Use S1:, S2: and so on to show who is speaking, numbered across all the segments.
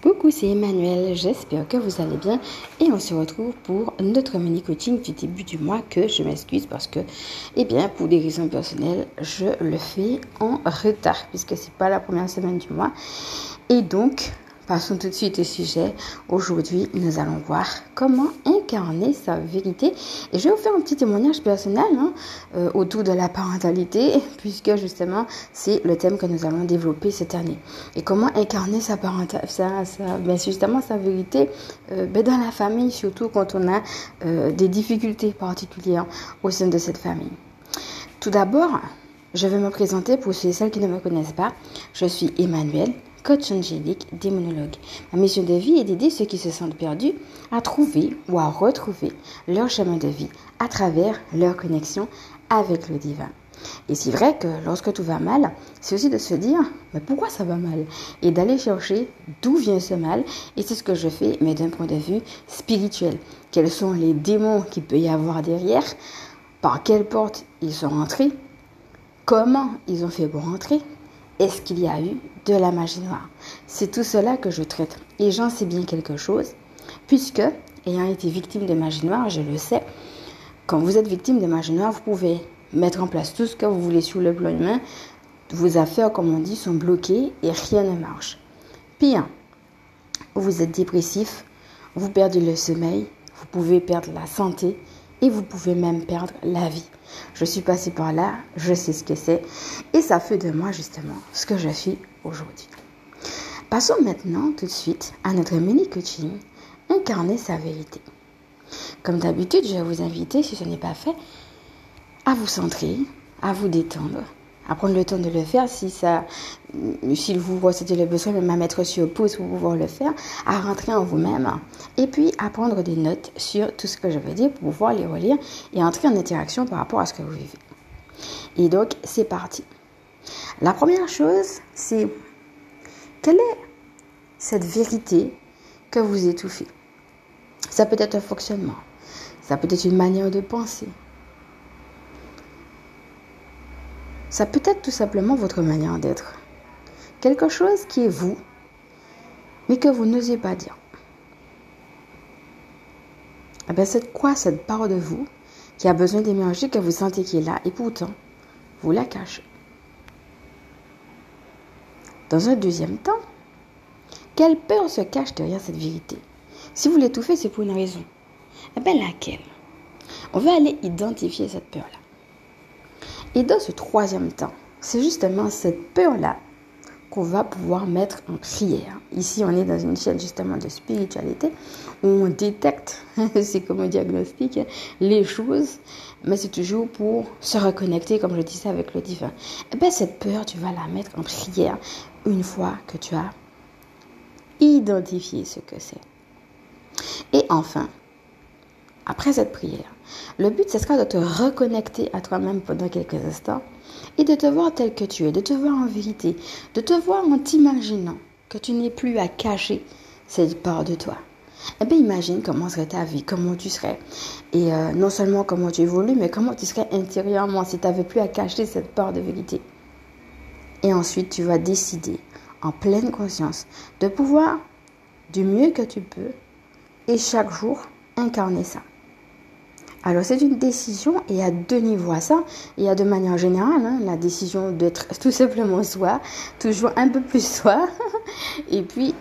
S1: Coucou, c'est Emmanuel, j'espère que vous allez bien et on se retrouve pour notre mini coaching du début du mois que je m'excuse parce que, eh bien, pour des raisons personnelles, je le fais en retard puisque c'est pas la première semaine du mois et donc Passons tout de suite au sujet. Aujourd'hui, nous allons voir comment incarner sa vérité. Et je vais vous faire un petit témoignage personnel hein, euh, autour de la parentalité, puisque justement, c'est le thème que nous allons développer cette année. Et comment incarner sa parentalité, sa, ben, justement sa vérité euh, ben, dans la famille, surtout quand on a euh, des difficultés particulières au sein de cette famille. Tout d'abord, je vais me présenter pour ceux et celles qui ne me connaissent pas. Je suis Emmanuel, coach angélique, démonologue. Ma mission de vie est d'aider ceux qui se sentent perdus à trouver ou à retrouver leur chemin de vie à travers leur connexion avec le divin. Et c'est vrai que lorsque tout va mal, c'est aussi de se dire, mais pourquoi ça va mal? Et d'aller chercher d'où vient ce mal. Et c'est ce que je fais, mais d'un point de vue spirituel. Quels sont les démons qu'il peut y avoir derrière? Par quelle porte ils sont rentrés Comment ils ont fait pour rentrer est-ce qu'il y a eu de la magie noire C'est tout cela que je traite. Et j'en sais bien quelque chose, puisque, ayant été victime de magie noire, je le sais, quand vous êtes victime de magie noire, vous pouvez mettre en place tout ce que vous voulez sur le plan humain. Vos affaires, comme on dit, sont bloquées et rien ne marche. Pire, vous êtes dépressif, vous perdez le sommeil, vous pouvez perdre la santé et vous pouvez même perdre la vie. Je suis passée par là, je sais ce que c'est et ça fait de moi justement ce que je suis aujourd'hui. Passons maintenant tout de suite à notre mini coaching Incarner sa vérité. Comme d'habitude, je vais vous inviter, si ce n'est pas fait, à vous centrer, à vous détendre, à prendre le temps de le faire si ça, s'il vous ressentez le besoin, même à mettre sur pause pour pouvoir le faire, à rentrer en vous-même et puis à prendre des notes sur tout ce que je vais dire pour pouvoir les relire et entrer en interaction par rapport à ce que vous vivez. Et donc, c'est parti. La première chose, c'est quelle est cette vérité que vous étouffez? Ça peut être un fonctionnement, ça peut être une manière de penser, Ça peut être tout simplement votre manière d'être. Quelque chose qui est vous, mais que vous n'osez pas dire. Eh bien, c'est quoi cette part de vous qui a besoin d'émerger, que vous sentez qui est là, et pourtant, vous la cachez? Dans un deuxième temps, quelle peur se cache derrière cette vérité? Si vous l'étouffez, c'est pour une raison. Eh bien, laquelle? On va aller identifier cette peur-là. Et dans ce troisième temps, c'est justement cette peur-là qu'on va pouvoir mettre en prière. Ici, on est dans une chaîne justement de spiritualité où on détecte, c'est comme un diagnostic, les choses, mais c'est toujours pour se reconnecter, comme je disais, avec le divin. Et eh bien, cette peur, tu vas la mettre en prière une fois que tu as identifié ce que c'est. Et enfin, après cette prière, le but, ce sera de te reconnecter à toi-même pendant quelques instants et de te voir tel que tu es, de te voir en vérité, de te voir en t'imaginant que tu n'es plus à cacher cette part de toi. Eh bien, imagine comment serait ta vie, comment tu serais. Et euh, non seulement comment tu évolues, mais comment tu serais intérieurement si tu n'avais plus à cacher cette part de vérité. Et ensuite, tu vas décider, en pleine conscience, de pouvoir, du mieux que tu peux, et chaque jour, incarner ça. Alors c'est une décision et il a deux niveaux à ça. Il y a de manière générale hein, la décision d'être tout simplement soi, toujours un peu plus soi. et puis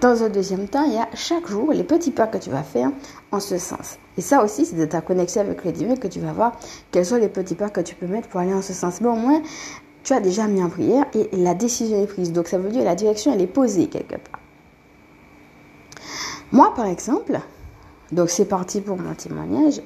S1: dans un deuxième temps, il y a chaque jour les petits pas que tu vas faire en ce sens. Et ça aussi, c'est de ta connexion avec le divin que tu vas voir quels sont les petits pas que tu peux mettre pour aller en ce sens. Mais au moins, tu as déjà mis en prière et la décision est prise. Donc ça veut dire la direction, elle est posée quelque part. Moi, par exemple, donc c'est parti pour mon témoignage.